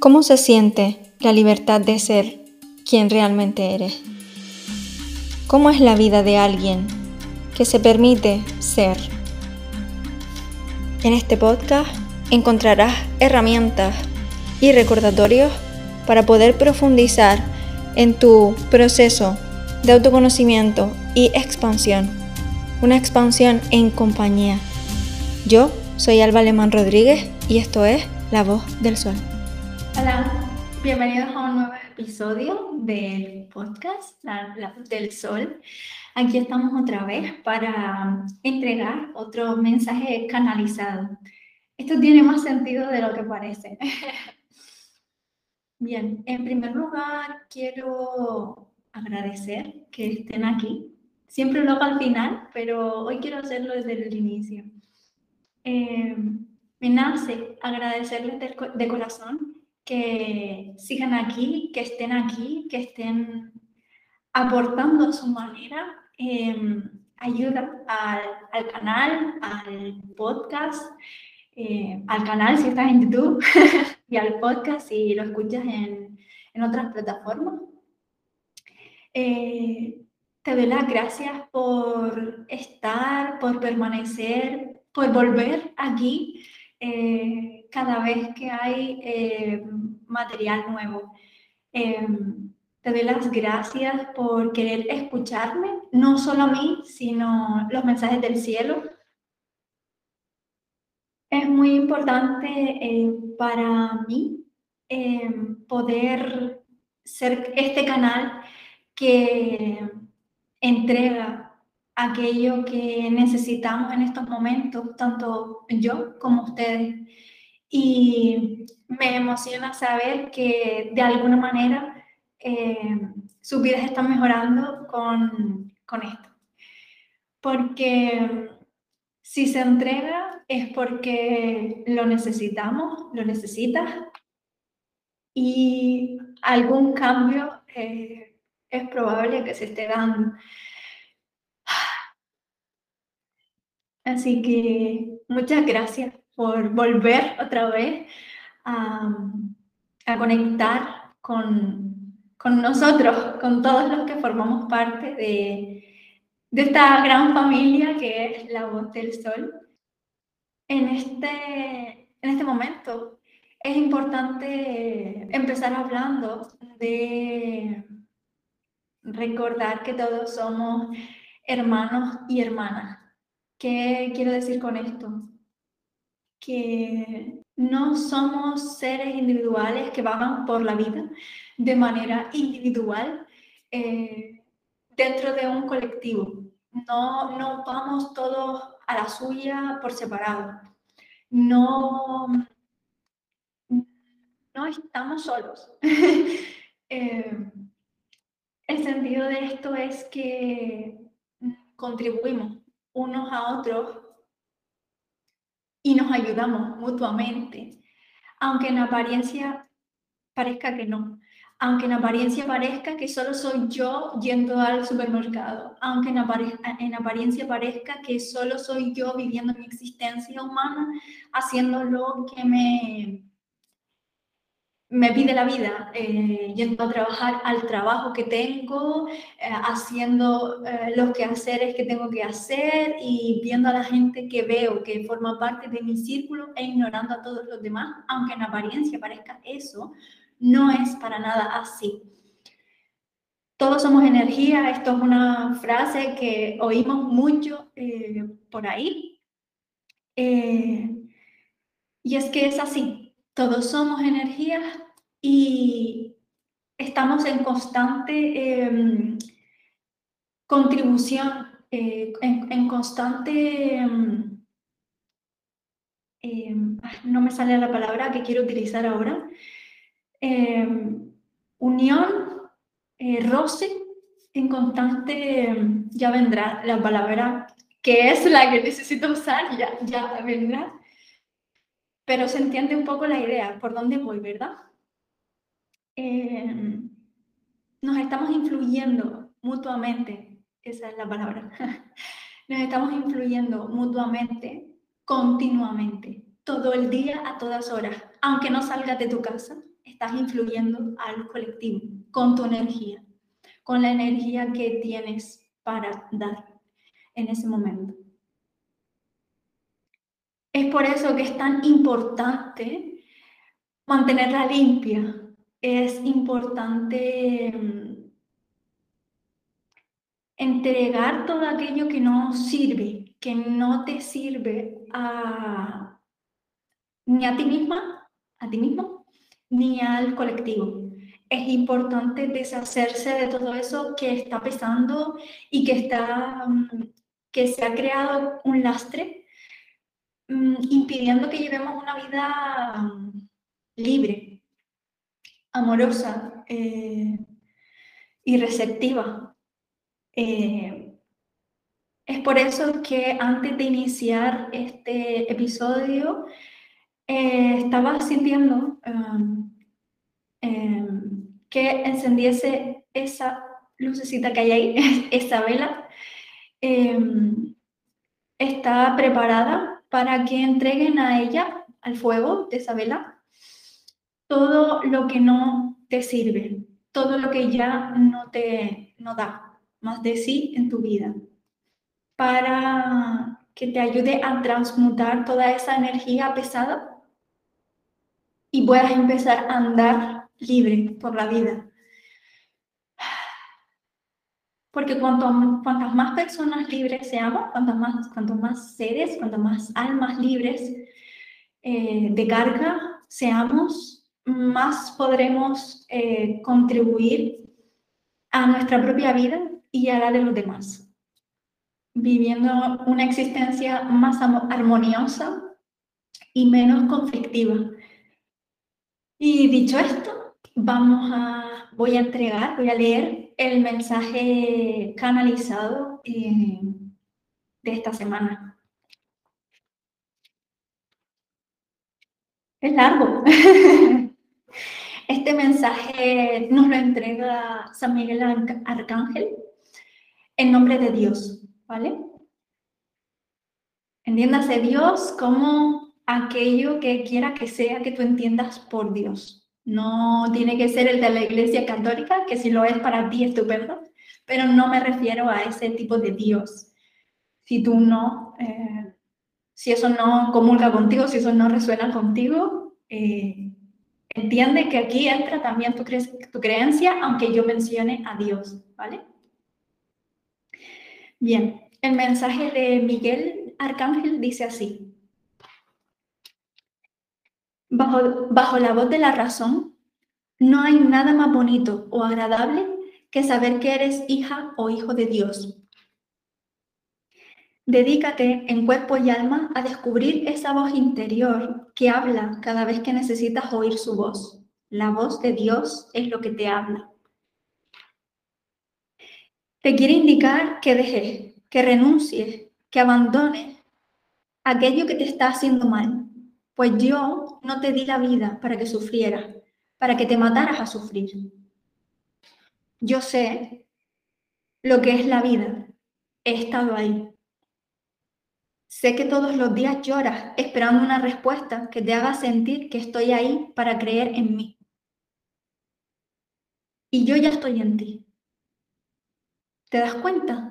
¿Cómo se siente la libertad de ser quien realmente eres? ¿Cómo es la vida de alguien que se permite ser? En este podcast encontrarás herramientas y recordatorios para poder profundizar en tu proceso de autoconocimiento y expansión. Una expansión en compañía. Yo soy Alba Alemán Rodríguez y esto es La Voz del Sol. Hola, bienvenidos a un nuevo episodio del podcast La, Voz del Sol. Aquí estamos otra vez para entregar otro mensaje canalizado. Esto tiene más sentido de lo que parece. Bien, en primer lugar quiero agradecer que estén aquí. Siempre lo hago al final, pero hoy quiero hacerlo desde el inicio. Eh, me nace agradecerles de corazón que sigan aquí, que estén aquí, que estén aportando a su manera em, ayuda al, canal, al podcast, eh, al canal si estás en YouTube y al podcast si lo escuchas en, otras plataformas. Eh, te doy las gracias por estar, por permanecer, por volver aquí. Eh, cada vez que hay eh, material nuevo. Em, te doy las gracias por querer escucharme, no solo a mí, sino los mensajes del cielo. Es muy importante eh, para mí em, poder ser este canal que entrega aquello que necesitamos en estos momentos, tanto yo como ustedes. Y me emociona saber que de alguna manera eh, sus vidas están mejorando con, con esto. Porque si se entrega es porque lo necesitamos, lo necesitas y algún cambio eh, es probable que se esté dando. Así que muchas gracias por volver otra vez a, conectar con, nosotros, con todos los que formamos parte de, esta gran familia que es la voz del sol. En este, en este momento es importante empezar hablando de recordar que todos somos hermanos y hermanas. ¿Qué quiero decir con esto? Que no somos seres individuales que vagan por la vida de manera individual eh, dentro de un colectivo. No, no vamos todos a la suya por separado. No, no estamos solos. Eh, el sentido de esto es que contribuimos unos a otros y nos ayudamos mutuamente, aunque en apariencia parezca que no, aunque en apariencia parezca que solo soy yo yendo al supermercado, aunque en, en apariencia parezca que solo soy yo viviendo mi existencia humana, haciendo lo que me, me pide la vida, eh, yendo a trabajar al trabajo que tengo, eh, haciendo eh, los quehaceres que tengo que hacer y viendo a la gente que veo que forma parte de mi círculo e ignorando a todos los demás, aunque en apariencia parezca eso, no es para nada así. Todos somos energía, esto es una frase que oímos mucho por ahí. y es que es así, todos somos energía y estamos en constante em, contribución, eh, en, constante... Em, em, no me sale la palabra que quiero utilizar ahora. unión, eh, roce, en constante, ya vendrá la palabra que es la que necesito usar, ya, ya vendrá pero se entiende un poco la idea, por dónde voy, ¿verdad? Eh, nos estamos influyendo mutuamente, esa es la palabra, nos estamos influyendo mutuamente, continuamente, todo el día, a todas horas, aunque no salgas de tu casa, estás influyendo al colectivo con tu energía, con la energía que tienes para dar en ese momento. Es por eso que es tan importante mantenerla limpia. Es importante mm, entregar todo aquello que no sirve, que no te sirve a, ni a ti misma, a ti mismo, ni al colectivo. Es importante deshacerse de todo eso que está pesando y que está mm, que se ha creado un lastre impidiendo que llevemos una vida mm, libre, amorosa eh, y receptiva. Eh, es por eso que antes de iniciar este episodio eh, estaba sintiendo um, em, que encendiese esa lucecita que hay ahí, esa vela, Em, está preparada para que entreguen a ella, al fuego de esa todo lo que no te sirve, todo lo que ya no te no da más de sí en tu vida, para que te ayude a transmutar toda esa energía pesada y puedas empezar a andar libre por la vida. Porque cuanto, cuantas más personas libres seamos, cuantas más, cuanto más seres, cuantas más almas libres eh, de carga seamos, más podremos eh, contribuir a nuestra propia vida y a la de los demás, viviendo una existencia más armoniosa y menos conflictiva. Y dicho esto, vamos a, voy a entregar, voy a leer el mensaje canalizado eh, de esta semana. Es largo. Este mensaje nos lo entrega San Miguel Arcángel en nombre de Dios, ¿vale? Entiéndase Dios como aquello que quiera que sea que tú entiendas por Dios. No tiene que ser el de la Iglesia Católica, que si lo es para ti, estupendo, pero no me refiero a ese tipo de Dios. Si tú no, eh, si eso no comulga contigo, si eso no resuena contigo, eh, entiende que aquí entra también tu, tu creencia, aunque yo mencione a Dios, ¿vale? Bien, el mensaje de Miguel Arcángel dice así. Bajo, la voz de la razón, no hay nada más bonito o agradable que saber que eres hija o hijo de Dios. Dedícate en cuerpo y alma a descubrir esa voz interior que habla cada vez que necesitas oír su voz. La voz de Dios es lo que te habla. Te quiere indicar que dejes, que renuncies, que abandones aquello que te está haciendo mal, pues yo no te di la vida para que sufrieras, para que te mataras a sufrir. Yo sé lo que es la vida. He estado ahí. Sé que todos los días lloras esperando una respuesta que te haga sentir que estoy ahí para creer en mí. Y yo ya estoy en ti. ¿Te das cuenta?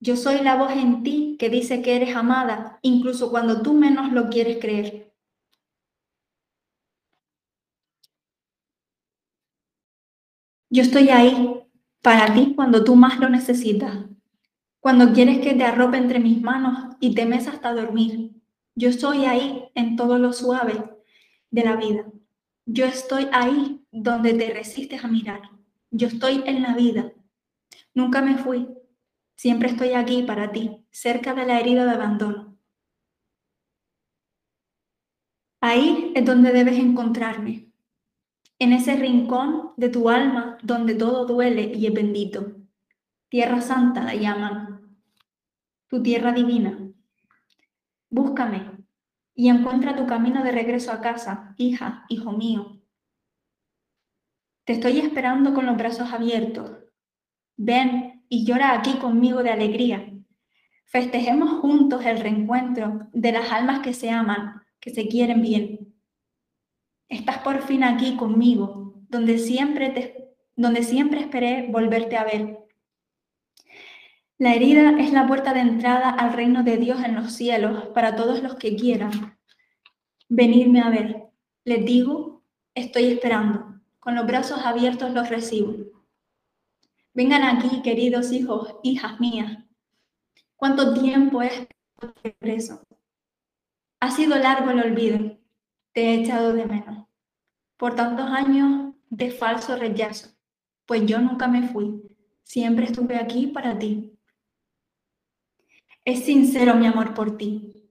Yo soy la voz en ti que dice que eres amada, incluso cuando tú menos lo quieres creer. Yo estoy ahí para ti cuando tú más lo necesitas, cuando quieres que te arrope entre mis manos y temes hasta dormir. Yo estoy ahí en todo lo suave de la vida. Yo estoy ahí donde te resistes a mirar. Yo estoy en la vida. Nunca me fui, Siempre estoy aquí para ti, cerca de la herida de abandono. Ahí es donde debes encontrarme, en ese rincón de tu alma donde todo duele y es bendito. Tierra Santa la llaman, tu tierra divina. Búscame y encuentra tu camino de regreso a casa, hija, hijo mío. Te estoy esperando con los brazos abiertos. Ven y llora aquí conmigo de alegría. Festejemos juntos el reencuentro de las almas que se aman, que se quieren bien. Estás por fin aquí conmigo, donde siempre, te, donde siempre esperé volverte a ver. La herida es la puerta de entrada al reino de Dios en los cielos para todos los que quieran venirme a ver. Les digo, estoy esperando. Con los brazos abiertos los recibo. Vengan aquí, queridos hijos, hijas mías. ¿Cuánto tiempo es preso? Ha sido largo el olvido. Te he echado de menos. Por tantos años de falso rechazo, pues yo nunca me fui. Siempre estuve aquí para ti. Es sincero mi amor por ti.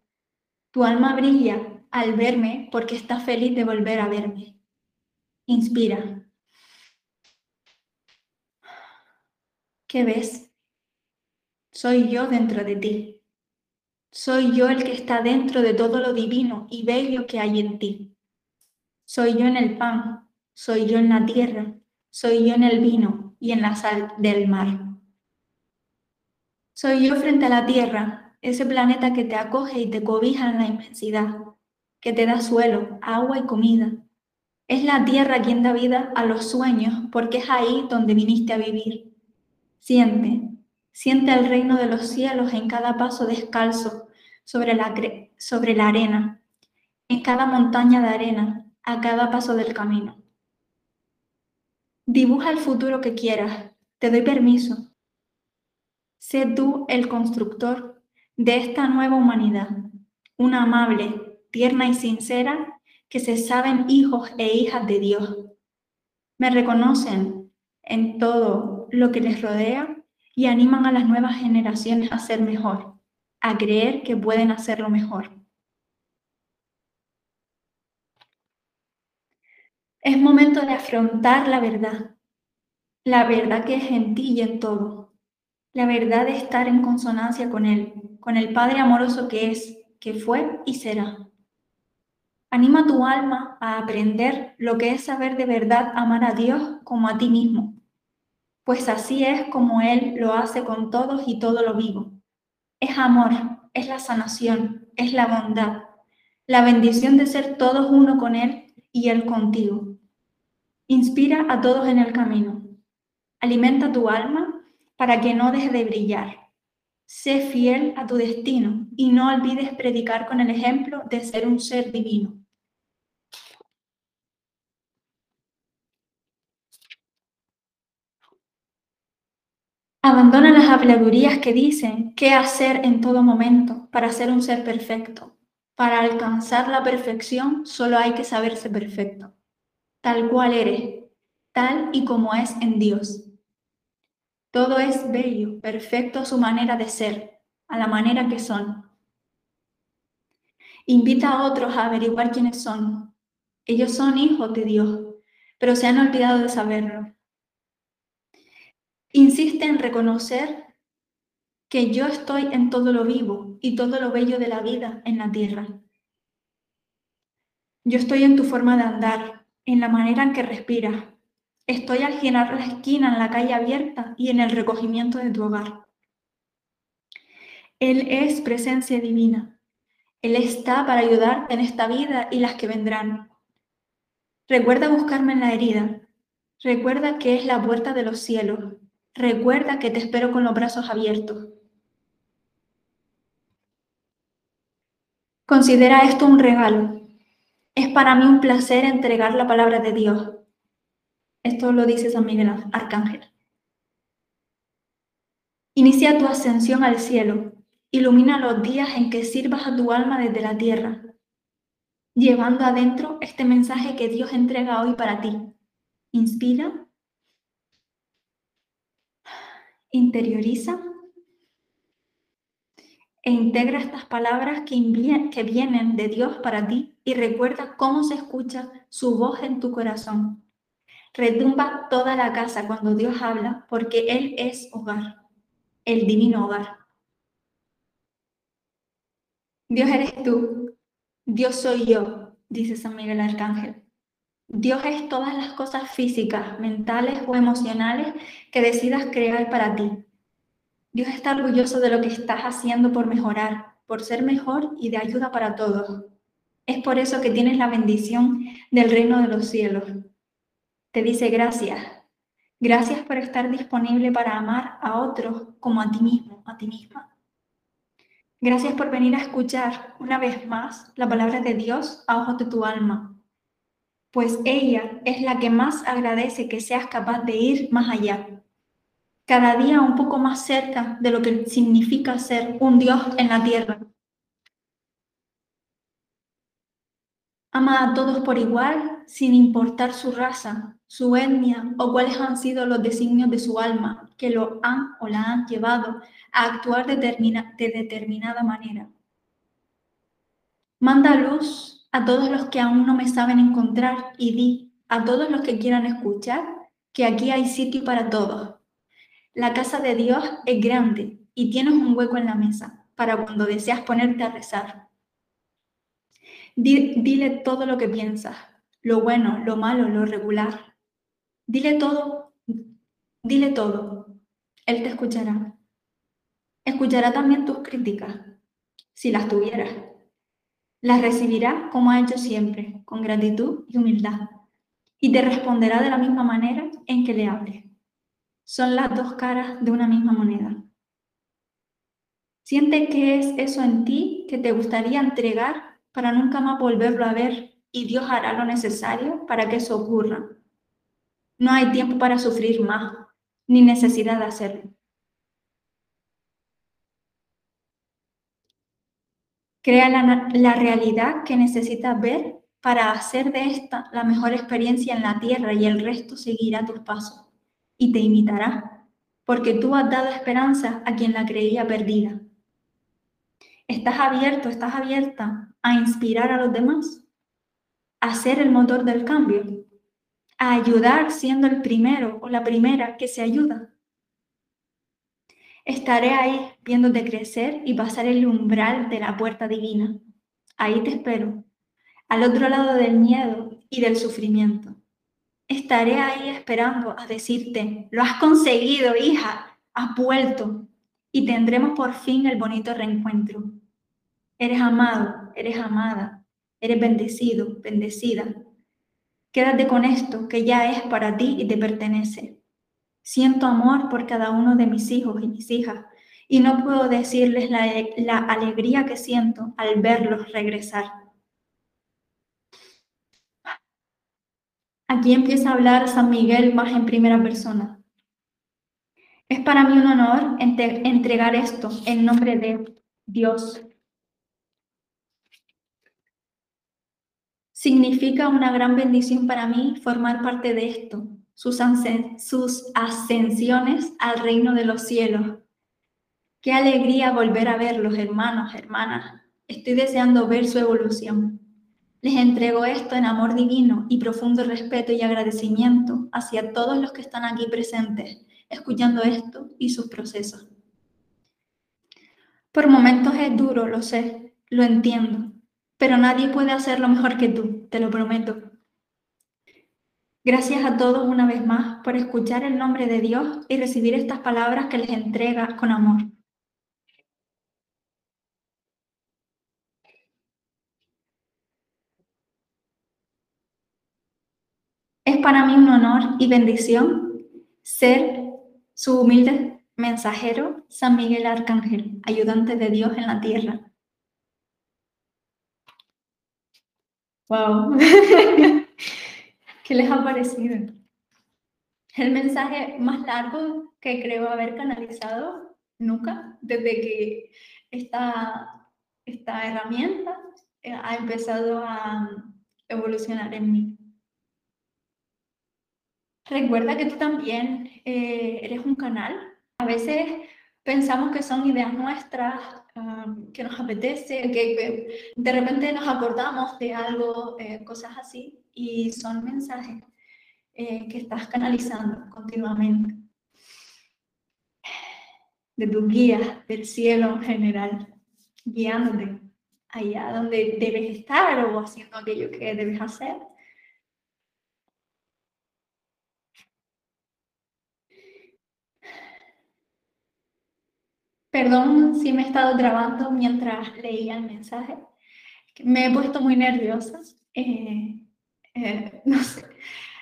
Tu alma brilla al verme porque está feliz de volver a verme. Inspira. ¿Qué ves? Soy yo dentro de ti. Soy yo el que está dentro de todo lo divino y bello que hay en ti. Soy yo en el pan, soy yo en la tierra, soy yo en el vino y en la sal del mar. Soy yo frente a la tierra, ese planeta que te acoge y te cobija en la inmensidad, que te da suelo, agua y comida. Es la tierra quien da vida a los sueños porque es ahí donde viniste a vivir. Siente, siente el reino de los cielos en cada paso descalzo sobre la, sobre la arena, en cada montaña de arena, a cada paso del camino. Dibuja el futuro que quieras, te doy permiso. Sé tú el constructor de esta nueva humanidad, una amable, tierna y sincera que se saben hijos e hijas de Dios. Me reconocen en lo que les rodea y animan a las nuevas generaciones a ser mejor, a creer que pueden hacerlo mejor. Es momento de afrontar la verdad, la verdad que es en ti y en todo, la verdad de estar en consonancia con Él, con el Padre amoroso que es, que fue y será. Anima tu alma a aprender lo que es saber de verdad amar a Dios como a ti mismo, pues así es como Él lo hace con todos y todo lo vivo. Es amor, es la sanación, es la bondad, la bendición de ser todos uno con Él y Él contigo. Inspira a todos en el camino. Alimenta tu alma para que no deje de brillar. Sé fiel a tu destino y no olvides predicar con el ejemplo de ser un ser divino. Abandona las habladurías que dicen qué hacer en todo momento para ser un ser perfecto. Para alcanzar la perfección solo hay que saberse perfecto, tal cual eres, tal y como es en Dios. Todo es bello, perfecto a su manera de ser, a la manera que son. Invita a otros a averiguar quiénes son. Ellos son hijos de Dios, pero se han olvidado de saberlo. Insiste en reconocer que yo estoy en todo lo vivo y todo lo bello de la vida en la tierra. Yo estoy en tu forma de andar, en la manera en que respiras. Estoy al girar la esquina en la calle abierta y en el recogimiento de tu hogar. Él es presencia divina. Él está para ayudarte en esta vida y las que vendrán. Recuerda buscarme en la herida. Recuerda que es la puerta de los cielos Recuerda que te espero con los brazos abiertos. Considera esto un regalo. Es para mí un placer entregar la palabra de Dios. Esto lo dice San Miguel Arcángel. Inicia tu ascensión al cielo. Ilumina los días en que sirvas a tu alma desde la tierra, llevando adentro este mensaje que Dios entrega hoy para ti. Inspira interioriza e integra estas palabras que, vienen de Dios para ti y recuerda cómo se escucha su voz en tu corazón. Retumba toda la casa cuando Dios habla porque Él es hogar, el divino hogar. Dios eres tú, Dios soy yo, dice San Miguel Arcángel. Dios es todas las cosas físicas, mentales o emocionales que decidas crear para ti. Dios está orgulloso de lo que estás haciendo por mejorar, por ser mejor y de ayuda para todos. Es por eso que tienes la bendición del reino de los cielos. Te dice gracias. Gracias por estar disponible para amar a otros como a ti mismo, a ti misma. Gracias por venir a escuchar una vez más la palabra de Dios a ojos de tu alma, pues ella es la que más agradece que seas capaz de ir más allá, cada día un poco más cerca de lo que significa ser un Dios en la tierra. Ama a todos por igual, sin importar su raza, su etnia o cuáles han sido los designios de su alma que lo han o la han llevado a actuar de, de determinada manera. Manda luz a todos los que aún no me saben encontrar y di a todos los que quieran escuchar que aquí hay sitio para todos. La casa de Dios es grande y tienes un hueco en la mesa para cuando deseas ponerte a rezar. Dile todo lo que piensas, lo bueno, lo malo, lo regular. Dile todo, dile todo. Él te escuchará. Escuchará también tus críticas, si las tuvieras. Las recibirá como ha hecho siempre, con gratitud y humildad. Y te responderá de la misma manera en que le hables. Son las dos caras de una misma moneda. Siente que es eso en ti que te gustaría entregar para nunca más volverlo a ver y Dios hará lo necesario para que eso ocurra. No hay tiempo para sufrir más, ni necesidad de hacerlo. Crea la, realidad que necesitas ver para hacer de esta la mejor experiencia en la tierra y el resto seguirá tus pasos y te imitará, porque tú has dado esperanza a quien la creía perdida. ¿Estás abierto, estás abierta a inspirar a los demás? ¿A ser el motor del cambio? ¿A ayudar siendo el primero o la primera que se ayuda? Estaré ahí viéndote crecer y pasar el umbral de la puerta divina. Ahí te espero, al otro lado del miedo y del sufrimiento. Estaré ahí esperando a decirte, lo has conseguido, hija, has vuelto y tendremos por fin el bonito reencuentro. Eres amado, eres amada, eres bendecido, bendecida. Quédate con esto que ya es para ti y te pertenece. Siento amor por cada uno de mis hijos y mis hijas y no puedo decirles la, alegría que siento al verlos regresar. Aquí empieza a hablar San Miguel más en primera persona. Es para mí un honor entregar esto en nombre de Dios. Significa una gran bendición para mí formar parte de esto, sus, ascensiones al reino de los cielos. Qué alegría volver a verlos, hermanos, hermanas. Estoy deseando ver su evolución. Les entrego esto en amor divino y profundo respeto y agradecimiento hacia todos los que están aquí presentes, escuchando esto y sus procesos. Por momentos es duro, lo sé, lo entiendo, pero nadie puede hacerlo mejor que tú, te lo prometo. Gracias a todos una vez más por escuchar el nombre de Dios y recibir estas palabras que les entrega con amor. Es para mí un honor y bendición ser su humilde mensajero, San Miguel Arcángel, ayudante de Dios en la tierra. Wow. ¿Qué les ha parecido? El mensaje más largo que creo haber canalizado nunca, desde que esta, esta herramienta eh, ha empezado a evolucionar en mí. Recuerda que tú también eh, eres un canal. A veces pensamos que son ideas nuestras, que nos apetece, que, de repente nos acordamos de algo, eh, cosas así, y son mensajes eh, que estás canalizando continuamente de tu guía del cielo en general, guiándote allá donde debes estar o haciendo aquello que debes hacer. Perdón si me he estado trabando mientras leía el mensaje. me he puesto muy nerviosa. Eh, eh, no sé,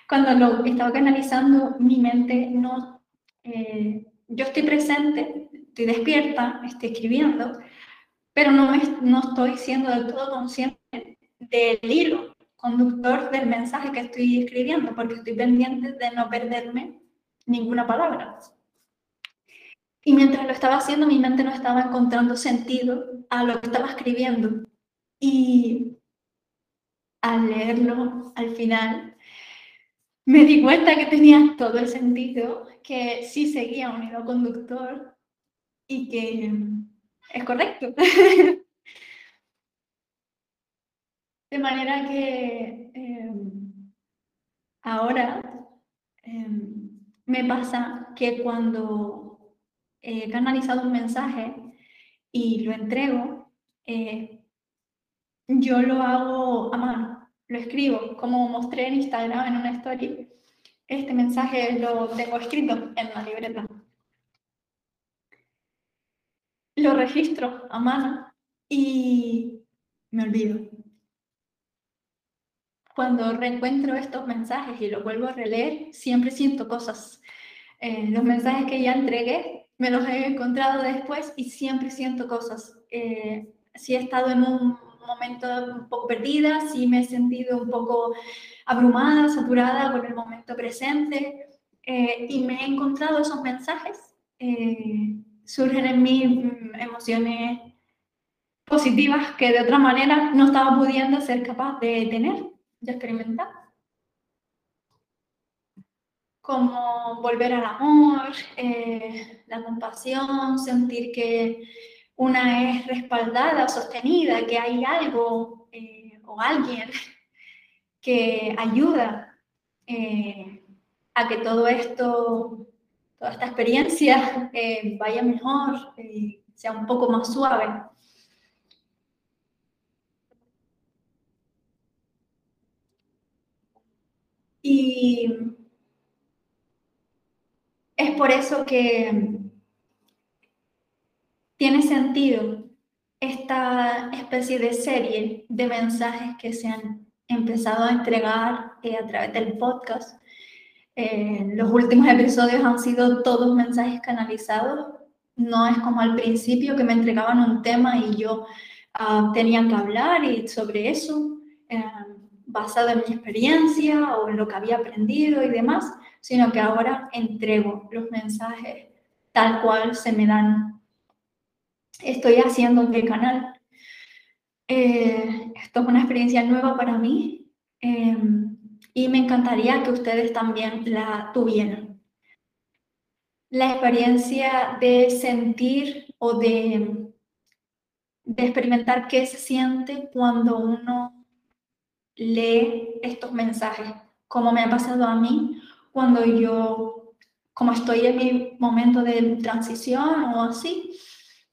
cuando lo estaba canalizando, mi mente no... Eh, yo estoy presente, estoy despierta, estoy escribiendo, pero no, me, no estoy siendo del todo consciente del hilo conductor del mensaje que estoy escribiendo, porque estoy pendiente de no perderme ninguna palabra. Y mientras lo estaba haciendo, mi mente no estaba encontrando sentido a lo que estaba escribiendo. Y al leerlo al final, me di cuenta que tenía todo el sentido, que sí seguía un hilo conductor y que es correcto. De manera que em, ahora em, me pasa que cuando he canalizado un mensaje y lo entrego, eh, yo lo hago a mano, lo escribo, como mostré en Instagram en una story. Este mensaje lo tengo escrito en la libreta. Lo registro a mano y me olvido. Cuando reencuentro estos mensajes y los vuelvo a releer, siempre siento cosas. Eh, los mensajes que ya entregué, me los he encontrado después y siempre siento cosas. Eh, si he estado en un momento un poco perdida, si me he sentido un poco abrumada, saturada con el momento presente eh, y me he encontrado esos mensajes, eh, surgen en mí mm, emociones positivas que de otra manera no estaba pudiendo ser capaz de tener, de experimentar. Como volver al amor, eh, la compasión, sentir que una es respaldada, sostenida, que hay algo eh, o alguien que ayuda eh, a que todo esto, toda esta experiencia vaya mejor, sea un poco más suave. Y es por eso que tiene sentido esta especie de serie de mensajes que se han empezado a entregar eh, a través del podcast. Eh, los últimos episodios han sido todos mensajes canalizados. No es como al principio que me entregaban un tema y yo uh, tenía que hablar y sobre eso, eh, basado en mi experiencia o en lo que había aprendido y demás, sino que ahora entrego los mensajes tal cual se me dan estoy haciendo un canal. Eh, esto es una experiencia nueva para mí em, y me encantaría que ustedes también la tuvieran. La experiencia de sentir o de, de experimentar qué se siente cuando uno lee estos mensajes, como me ha pasado a mí cuando yo, como estoy en mi momento de transición o así,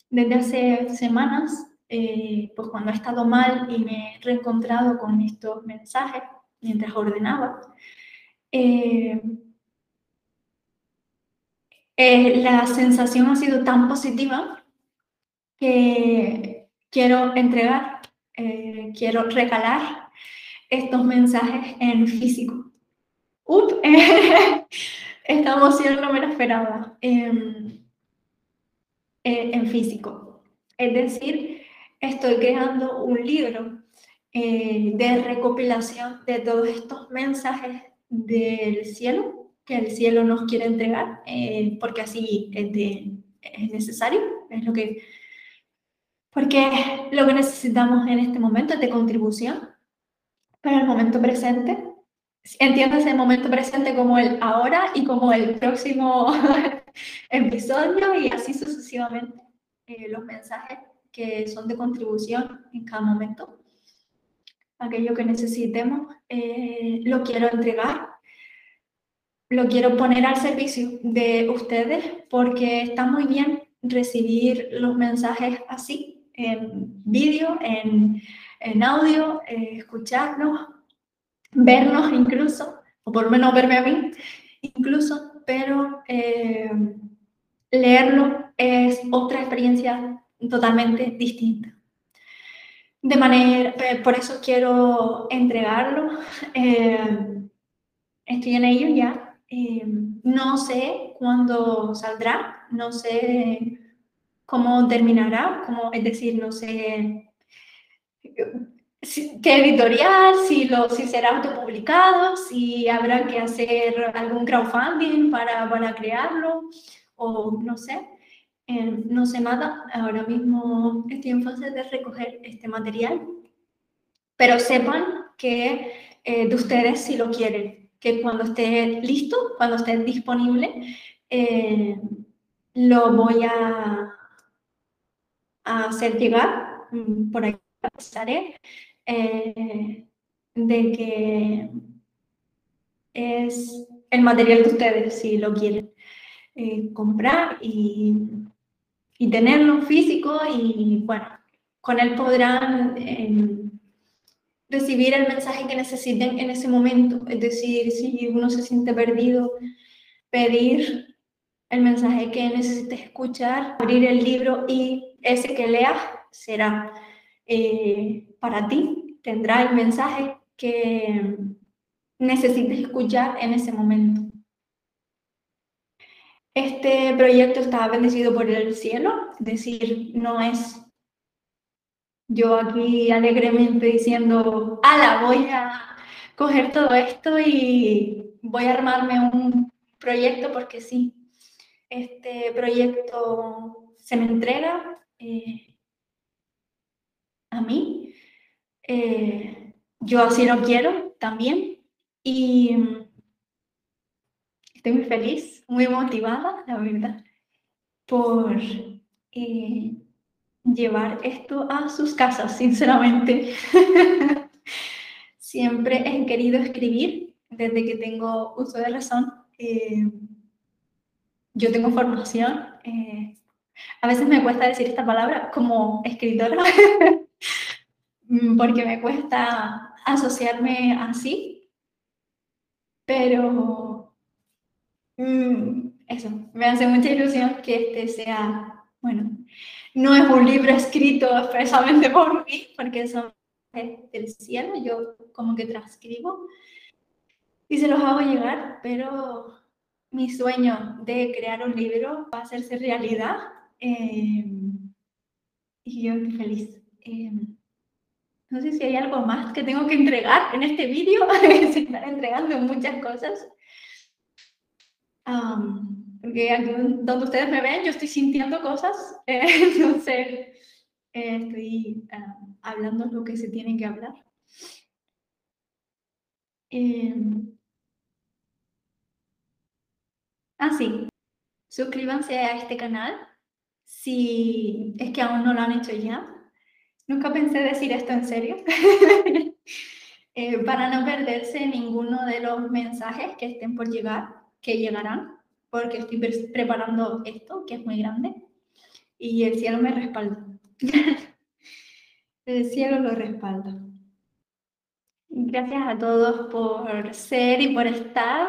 desde hace semanas, eh, pues cuando he estado mal y me he reencontrado con estos mensajes mientras ordenaba, eh, eh, la sensación ha sido tan positiva que quiero entregar, quiero regalar estos mensajes en físico. ¡Up! Esta emoción no me la esperaba. Em, eh, en físico. Es decir, estoy creando un libro eh, de recopilación de todos estos mensajes del cielo que el cielo nos quiere entregar, eh, porque así es, es necesario, es lo que, porque lo que necesitamos en este momento es de contribución para el momento presente. Entiendo ese momento presente como el ahora y como el próximo episodio y así sucesivamente eh, los mensajes que son de contribución en cada momento. Aquello que necesitemos, eh, lo quiero entregar, lo quiero poner al servicio de ustedes porque está muy bien recibir los mensajes así, en vídeo, en, en audio, eh, escucharlos, vernos incluso, o por lo menos verme a mí incluso, pero eh, leerlo es otra experiencia totalmente distinta. de manera, por eso quiero entregarlo. Eh, estoy en ello ya. Eh, no sé cuándo saldrá, no sé cómo terminará, como, es decir, no sé qué editorial, si, lo, si será autopublicado, si habrá que hacer algún crowdfunding para, para crearlo, o no sé. Eh, no sé nada, ahora mismo estoy en fase de recoger este material, pero sepan que eh, de ustedes si lo quieren, que cuando esté listo, cuando esté disponible, eh, lo voy a, a hacer llegar, mm, por aquí estaré, de que es el material de ustedes si lo quieren comprar y y tenerlo físico y bueno, con él podrán em, recibir el mensaje que necesiten en ese momento. Es decir, si uno se siente perdido, pedir el mensaje que necesite escuchar, abrir el libro y ese que leas será eh, para ti, tendrá el mensaje que necesites escuchar en ese momento. Este proyecto está bendecido por el cielo, es decir, no es yo aquí alegremente diciendo, ala, voy a coger todo esto y voy a armarme un proyecto porque sí. Este proyecto se me entrega eh, a mí. Eh, yo así lo quiero también. Y estoy muy feliz, muy motivada, la verdad, por eh, llevar esto a sus casas, sinceramente. Siempre he querido escribir desde que tengo uso de razón. Eh, yo tengo formación. Eh, a veces me cuesta decir esta palabra como escritora, porque me cuesta asociarme así, pero Mm, eso, me hace mucha ilusión que este sea, bueno, no es un libro escrito expresamente por mí, porque son del cielo, yo como que transcribo y se los hago llegar, pero mi sueño de crear un libro va a hacerse realidad eh, y yo estoy feliz. Eh, no sé si hay algo más que tengo que entregar en este vídeo, se están entregando muchas cosas porque aquí donde ustedes me ven, yo estoy sintiendo cosas, eh, entonces eh, estoy hablando lo que se tiene que hablar. Em, ah, sí. Suscríbanse a este canal si es que aún no lo han hecho ya. Nunca pensé decir esto en serio. Eh, para no perderse ninguno de los mensajes que estén por llegar que llegarán, porque estoy preparando esto, que es muy grande, y el cielo me respalda. el cielo lo respalda. Gracias a todos por ser y por estar.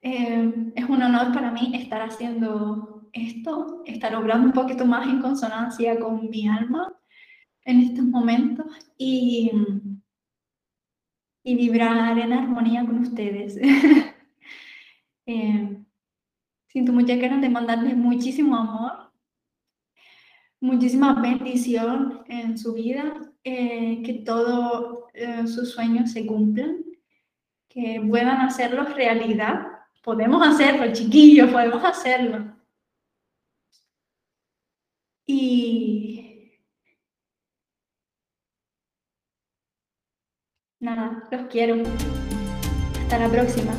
Eh, es un honor para mí estar haciendo esto, estar obrando un poquito más en consonancia con mi alma en estos momentos y, y vibrar en armonía con ustedes. Eh, siento muchas ganas de mandarles muchísimo amor, muchísima bendición en su vida, eh, que todos eh, sus sueños se cumplan, que puedan hacerlos realidad. Podemos hacerlo, chiquillos, podemos hacerlo. Y los quiero. Hasta la próxima.